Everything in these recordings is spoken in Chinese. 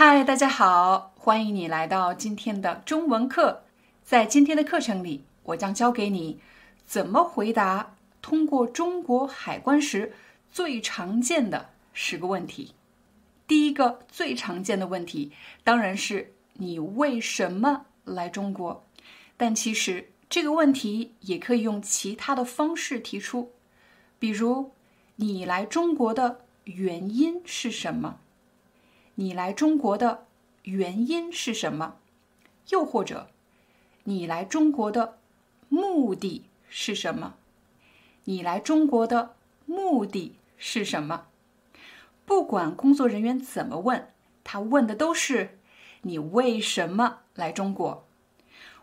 嗨，大家好，欢迎你来到今天的中文课。在今天的课程里，我将教给你怎么回答通过中国海关时最常见的十个问题。第一个最常见的问题当然是你为什么来中国？但其实这个问题也可以用其他的方式提出，比如你来中国的原因是什么？你来中国的原因是什么？又或者，你来中国的目的是什么？你来中国的目的是什么？不管工作人员怎么问，他问的都是你为什么来中国。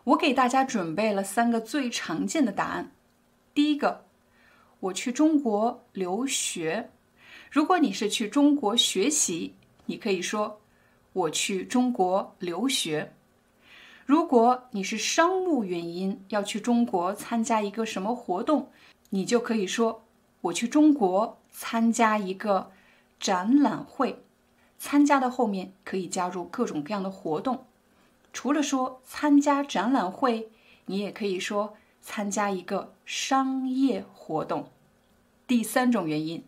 我给大家准备了三个最常见的答案。第一个，我去中国留学。如果你是去中国学习。你可以说我去中国留学。如果你是商务原因要去中国参加一个什么活动，你就可以说我去中国参加一个展览会。参加的后面可以加入各种各样的活动。除了说参加展览会，你也可以说参加一个商业活动。第三种原因，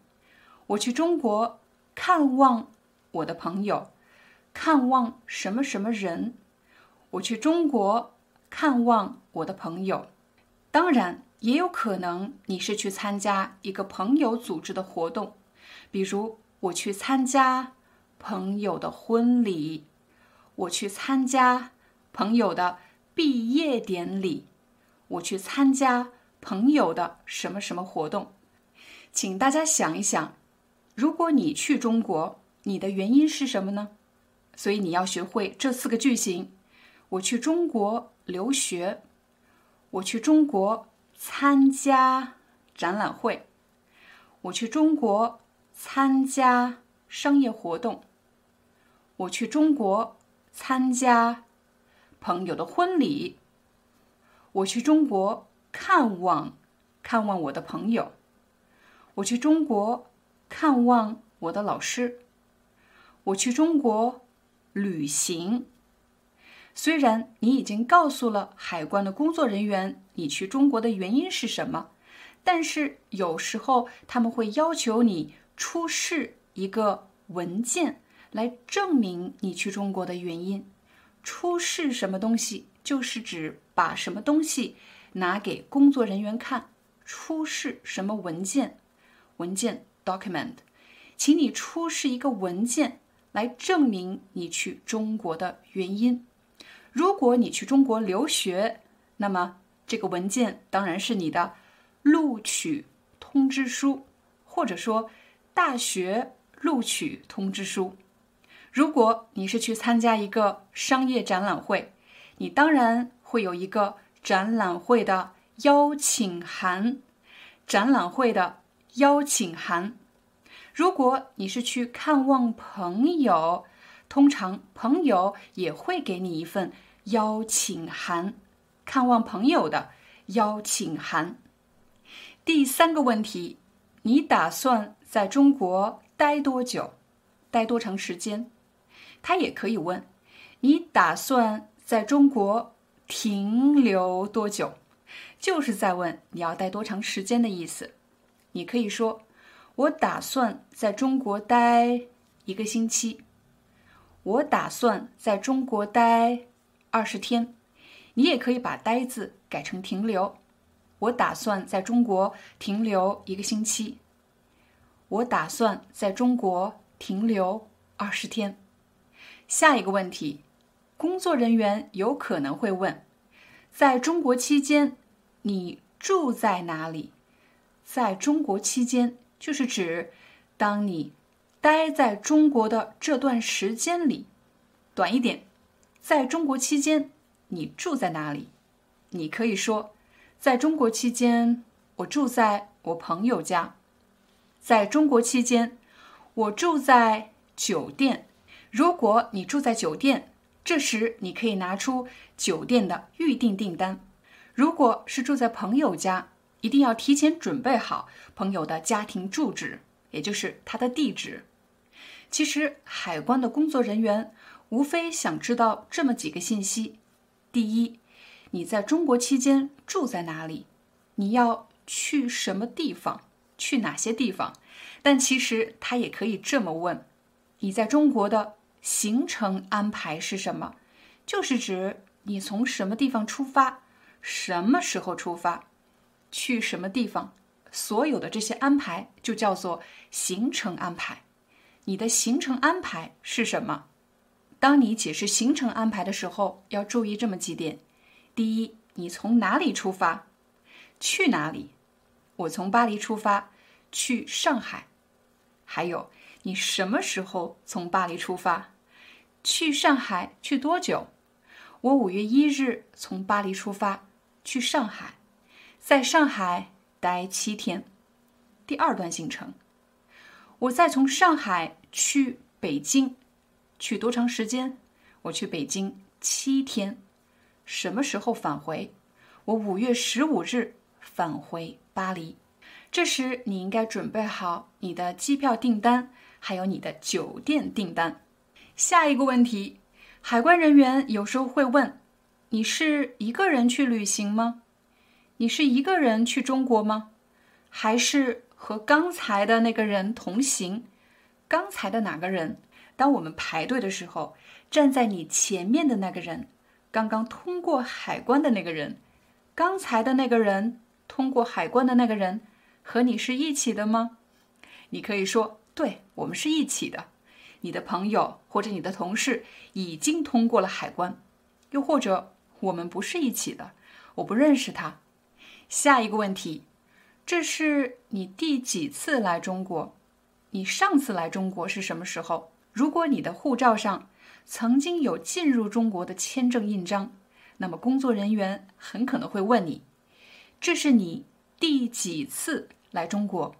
我去中国看望。我的朋友，看望什么什么人？我去中国看望我的朋友。当然，也有可能你是去参加一个朋友组织的活动，比如我去参加朋友的婚礼，我去参加朋友的毕业典礼，我去参加朋友的什么什么活动。请大家想一想，如果你去中国。你的原因是什么呢？所以你要学会这四个句型：我去中国留学，我去中国参加展览会，我去中国参加商业活动，我去中国参加朋友的婚礼，我去中国看望看望我的朋友，我去中国看望我的老师。我去中国旅行。虽然你已经告诉了海关的工作人员你去中国的原因是什么，但是有时候他们会要求你出示一个文件来证明你去中国的原因。出示什么东西，就是指把什么东西拿给工作人员看。出示什么文件？文件 document，请你出示一个文件。来证明你去中国的原因。如果你去中国留学，那么这个文件当然是你的录取通知书，或者说大学录取通知书。如果你是去参加一个商业展览会，你当然会有一个展览会的邀请函。展览会的邀请函。如果你是去看望朋友，通常朋友也会给你一份邀请函，看望朋友的邀请函。第三个问题，你打算在中国待多久？待多长时间？他也可以问，你打算在中国停留多久？就是在问你要待多长时间的意思。你可以说。我打算在中国待一个星期。我打算在中国待二十天。你也可以把“待”字改成“停留”。我打算在中国停留一个星期。我打算在中国停留二十天。下一个问题，工作人员有可能会问：在中国期间，你住在哪里？在中国期间。就是指，当你待在中国的这段时间里，短一点，在中国期间你住在哪里？你可以说，在中国期间我住在我朋友家。在中国期间，我住在酒店。如果你住在酒店，这时你可以拿出酒店的预订订单。如果是住在朋友家，一定要提前准备好朋友的家庭住址，也就是他的地址。其实，海关的工作人员无非想知道这么几个信息：第一，你在中国期间住在哪里？你要去什么地方？去哪些地方？但其实他也可以这么问：你在中国的行程安排是什么？就是指你从什么地方出发，什么时候出发，去什么地方？所有的这些安排就叫做行程安排。你的行程安排是什么？当你解释行程安排的时候，要注意这么几点：第一，你从哪里出发，去哪里？我从巴黎出发，去上海。还有，你什么时候从巴黎出发，去上海？去多久？我五月一日从巴黎出发，去上海，在上海待七天。第二段行程。我再从上海去北京，去多长时间？我去北京七天，什么时候返回？我五月十五日返回巴黎。这时你应该准备好你的机票订单，还有你的酒店订单。下一个问题，海关人员有时候会问：你是一个人去旅行吗？你是一个人去中国吗？还是？和刚才的那个人同行，刚才的哪个人？当我们排队的时候，站在你前面的那个人，刚刚通过海关的那个人，刚才的那个人通过海关的那个人，和你是一起的吗？你可以说，对我们是一起的。你的朋友或者你的同事已经通过了海关，又或者我们不是一起的，我不认识他。下一个问题。这是你第几次来中国？你上次来中国是什么时候？如果你的护照上曾经有进入中国的签证印章，那么工作人员很可能会问你：这是你第几次来中国？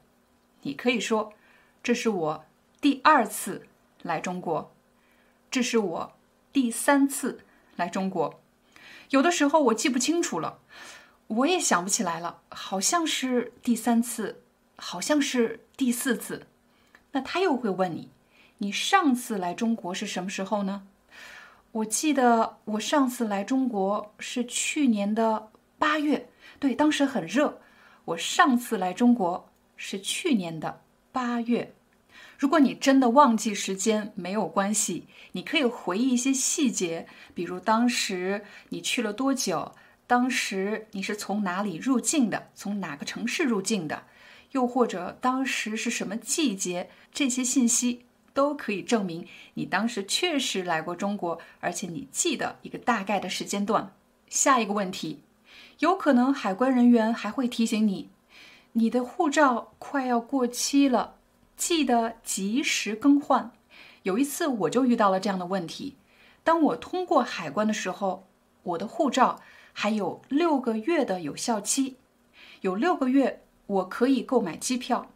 你可以说：这是我第二次来中国，这是我第三次来中国。有的时候我记不清楚了。我也想不起来了，好像是第三次，好像是第四次。那他又会问你，你上次来中国是什么时候呢？我记得我上次来中国是去年的八月，对，当时很热。我上次来中国是去年的八月。如果你真的忘记时间，没有关系，你可以回忆一些细节，比如当时你去了多久。当时你是从哪里入境的？从哪个城市入境的？又或者当时是什么季节？这些信息都可以证明你当时确实来过中国，而且你记得一个大概的时间段。下一个问题，有可能海关人员还会提醒你，你的护照快要过期了，记得及时更换。有一次我就遇到了这样的问题，当我通过海关的时候，我的护照。还有六个月的有效期，有六个月我可以购买机票。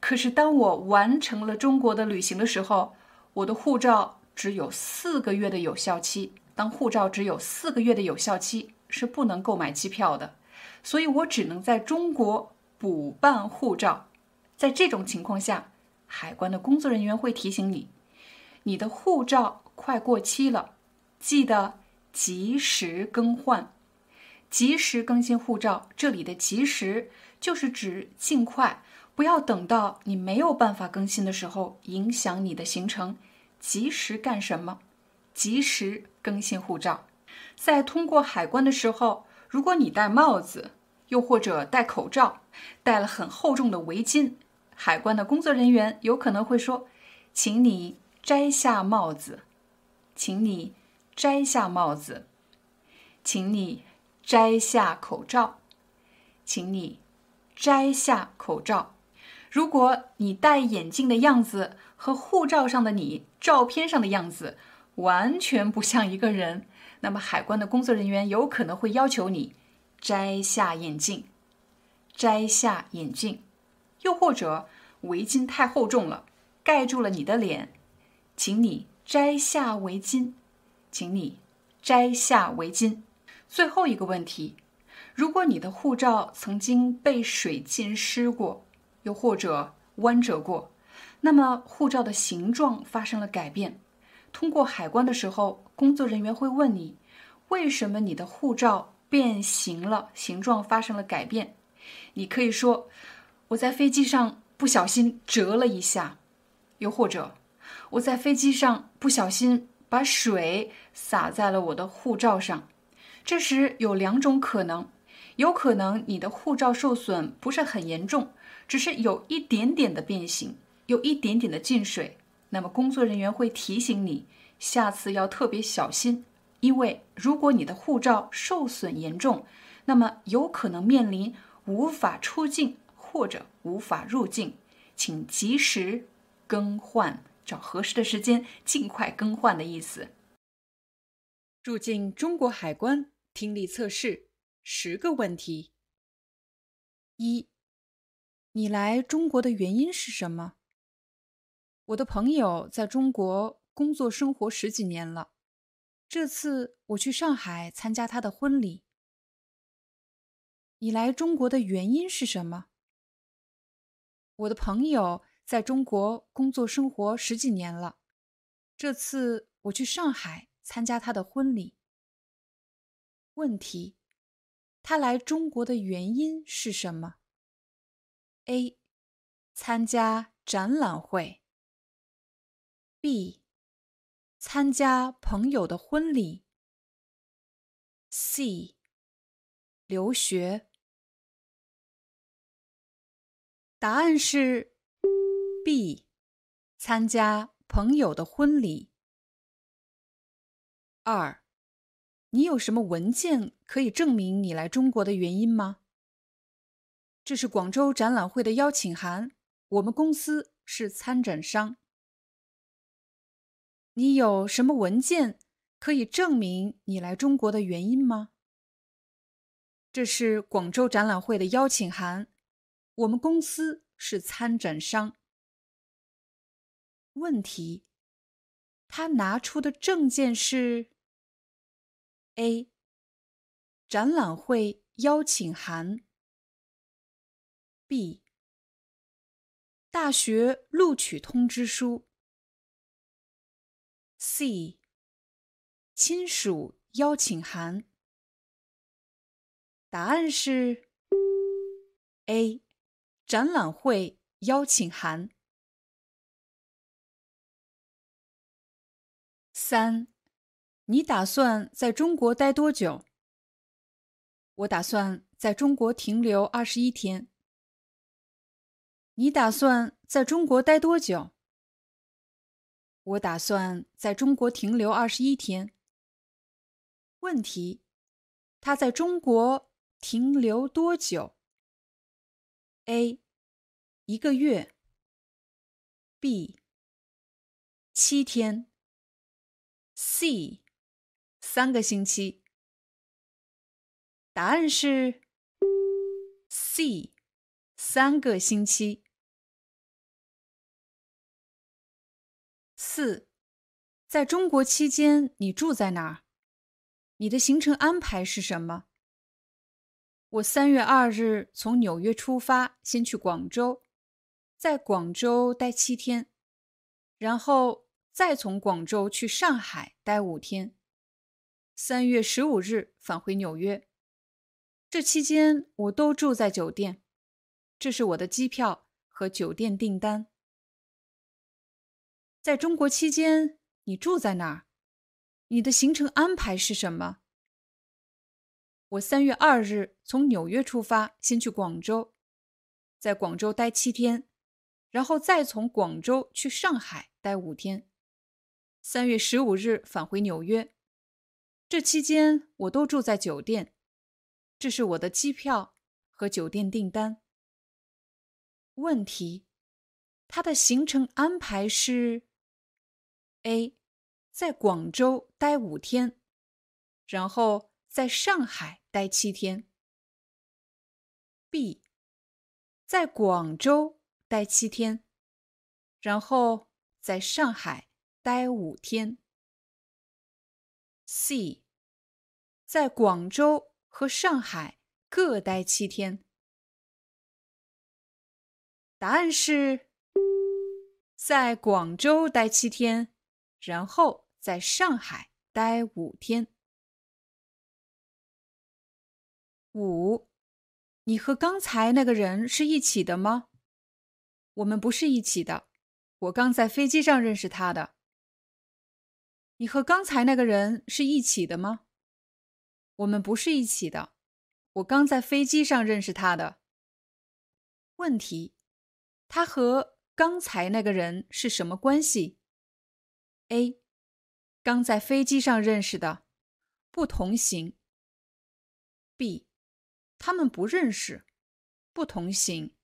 可是当我完成了中国的旅行的时候，我的护照只有四个月的有效期。当护照只有四个月的有效期，是不能购买机票的。所以我只能在中国补办护照。在这种情况下，海关的工作人员会提醒你，你的护照快过期了，记得及时更换。及时更新护照，这里的“及时”就是指尽快，不要等到你没有办法更新的时候，影响你的行程。及时干什么？及时更新护照。在通过海关的时候，如果你戴帽子，又或者戴口罩，戴了很厚重的围巾，海关的工作人员有可能会说：“请你摘下帽子，请你摘下帽子，请你。”摘下口罩，请你摘下口罩。如果你戴眼镜的样子和护照上的你照片上的样子完全不像一个人，那么海关的工作人员有可能会要求你摘下眼镜，摘下眼镜，又或者围巾太厚重了，盖住了你的脸，请你摘下围巾，请你摘下围巾。最后一个问题，如果你的护照曾经被水浸湿过，又或者弯折过，那么护照的形状发生了改变。通过海关的时候，工作人员会问你，为什么你的护照变形了，形状发生了改变？你可以说，我在飞机上不小心折了一下，又或者我在飞机上不小心把水洒在了我的护照上。这时有两种可能，有可能你的护照受损不是很严重，只是有一点点的变形，有一点点的进水。那么工作人员会提醒你，下次要特别小心，因为如果你的护照受损严重，那么有可能面临无法出境或者无法入境，请及时更换，找合适的时间尽快更换的意思。入境中国海关。听力测试十个问题：一，你来中国的原因是什么？我的朋友在中国工作生活十几年了，这次我去上海参加他的婚礼。你来中国的原因是什么？我的朋友在中国工作生活十几年了，这次我去上海参加他的婚礼。问题：他来中国的原因是什么？A. 参加展览会。B. 参加朋友的婚礼。C. 留学。答案是 B. 参加朋友的婚礼。二。你有什么文件可以证明你来中国的原因吗？这是广州展览会的邀请函，我们公司是参展商。你有什么文件可以证明你来中国的原因吗？这是广州展览会的邀请函，我们公司是参展商。问题：他拿出的证件是？A. 展览会邀请函。B. 大学录取通知书。C. 亲属邀请函。答案是 A. 展览会邀请函。三。你打算在中国待多久？我打算在中国停留二十一天。你打算在中国待多久？我打算在中国停留二十一天。问题：他在中国停留多久？A. 一个月。B. 七天。C. 三个星期。答案是 C，三个星期。四，在中国期间你住在哪儿？你的行程安排是什么？我三月二日从纽约出发，先去广州，在广州待七天，然后再从广州去上海待五天。三月十五日返回纽约，这期间我都住在酒店。这是我的机票和酒店订单。在中国期间，你住在哪儿？你的行程安排是什么？我三月二日从纽约出发，先去广州，在广州待七天，然后再从广州去上海待五天。三月十五日返回纽约。这期间我都住在酒店，这是我的机票和酒店订单。问题：他的行程安排是：A. 在广州待五天，然后在上海待七天。B，在广州待七天，然后在上海待五天。C，在广州和上海各待七天。答案是在广州待七天，然后在上海待五天。五，你和刚才那个人是一起的吗？我们不是一起的，我刚在飞机上认识他的。你和刚才那个人是一起的吗？我们不是一起的，我刚在飞机上认识他的。问题。他和刚才那个人是什么关系？A. 刚在飞机上认识的，不同行。B. 他们不认识，不同行。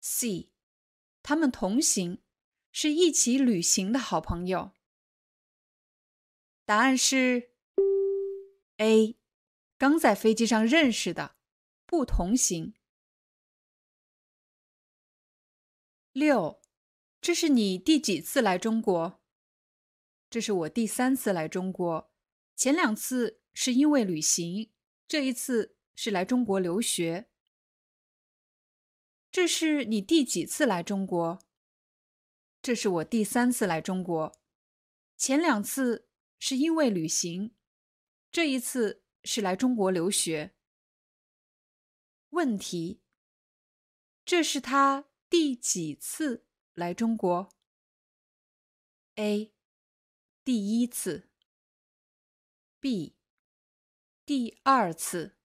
C. 他们同行，是一起旅行的好朋友。答案是 A. 刚在飞机上认识的，不同行。六，这是你第几次来中国？这是我第三次来中国，前两次是因为旅行，这一次是来中国留学。这是你第几次来中国？这是我第三次来中国，前两次是因为旅行，这一次是来中国留学。问题，这是他。第几次来中国？A. 第一次。B. 第二次。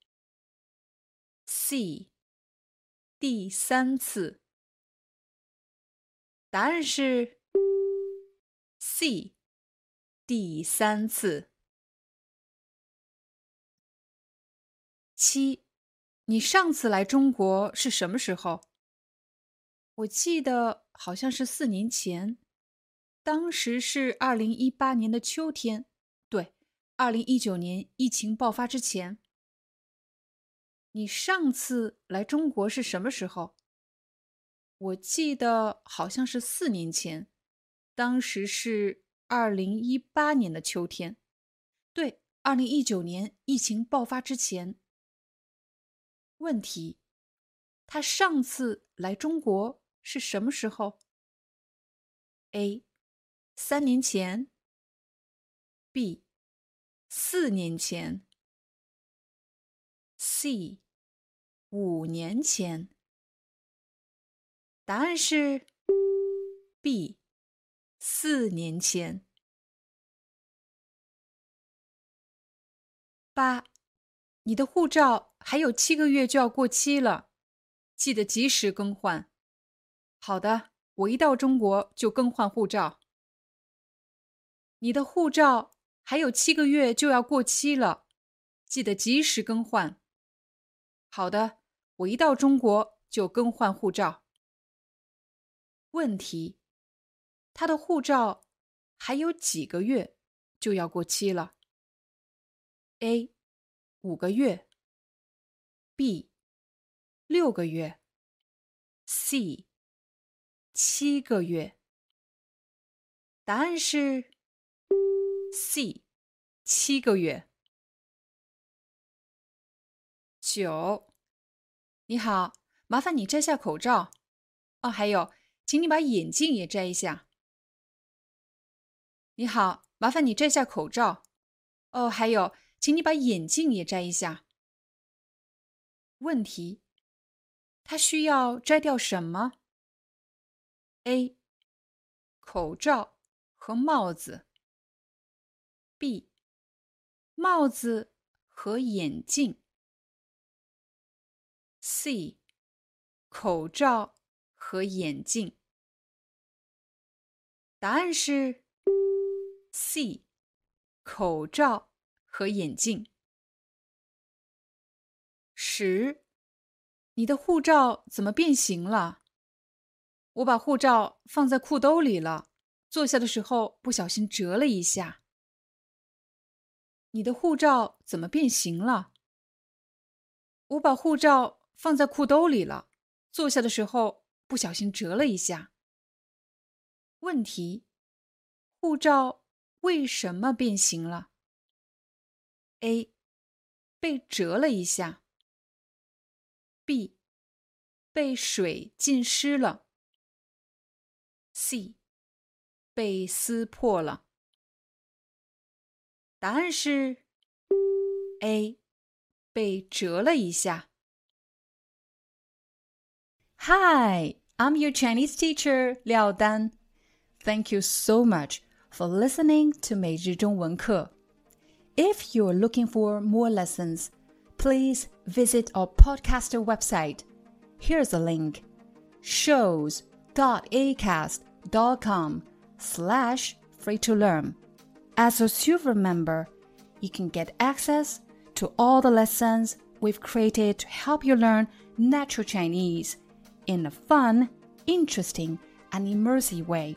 C. 第三次。答案是 C. 第三次。七，你上次来中国是什么时候？我记得好像是四年前，当时是二零一八年的秋天，对，二零一九年疫情爆发之前。你上次来中国是什么时候？我记得好像是四年前，当时是二零一八年的秋天，对，二零一九年疫情爆发之前。问题，他上次来中国。是什么时候？A. 三年前。B. 四年前。C. 五年前。答案是 B. 四年前。八，你的护照还有七个月就要过期了，记得及时更换。好的，我一到中国就更换护照。你的护照还有七个月就要过期了，记得及时更换。好的，我一到中国就更换护照。问题：他的护照还有几个月就要过期了？A. 五个月。B. 六个月。C. 七个月，答案是 C，七个月。九，你好，麻烦你摘下口罩。哦，还有，请你把眼镜也摘一下。你好，麻烦你摘下口罩。哦，还有，请你把眼镜也摘一下。问题，他需要摘掉什么？A. 口罩和帽子。B. 帽子和眼镜。C. 口罩和眼镜。答案是 C. 口罩和眼镜。十，你的护照怎么变形了？我把护照放在裤兜里了，坐下的时候不小心折了一下。你的护照怎么变形了？我把护照放在裤兜里了，坐下的时候不小心折了一下。问题：护照为什么变形了？A. 被折了一下。B. 被水浸湿了。C. 被撕破了。答案是 A，被折了一下。Hi, I'm your Chinese teacher Liao Dan. Thank you so much for listening to 每日中文课. If you're looking for more lessons, please visit our podcaster website. Here's a link: shows.acast.com slash free to learn. As a silver member, you can get access to all the lessons we've created to help you learn natural Chinese in a fun, interesting, and immersive way.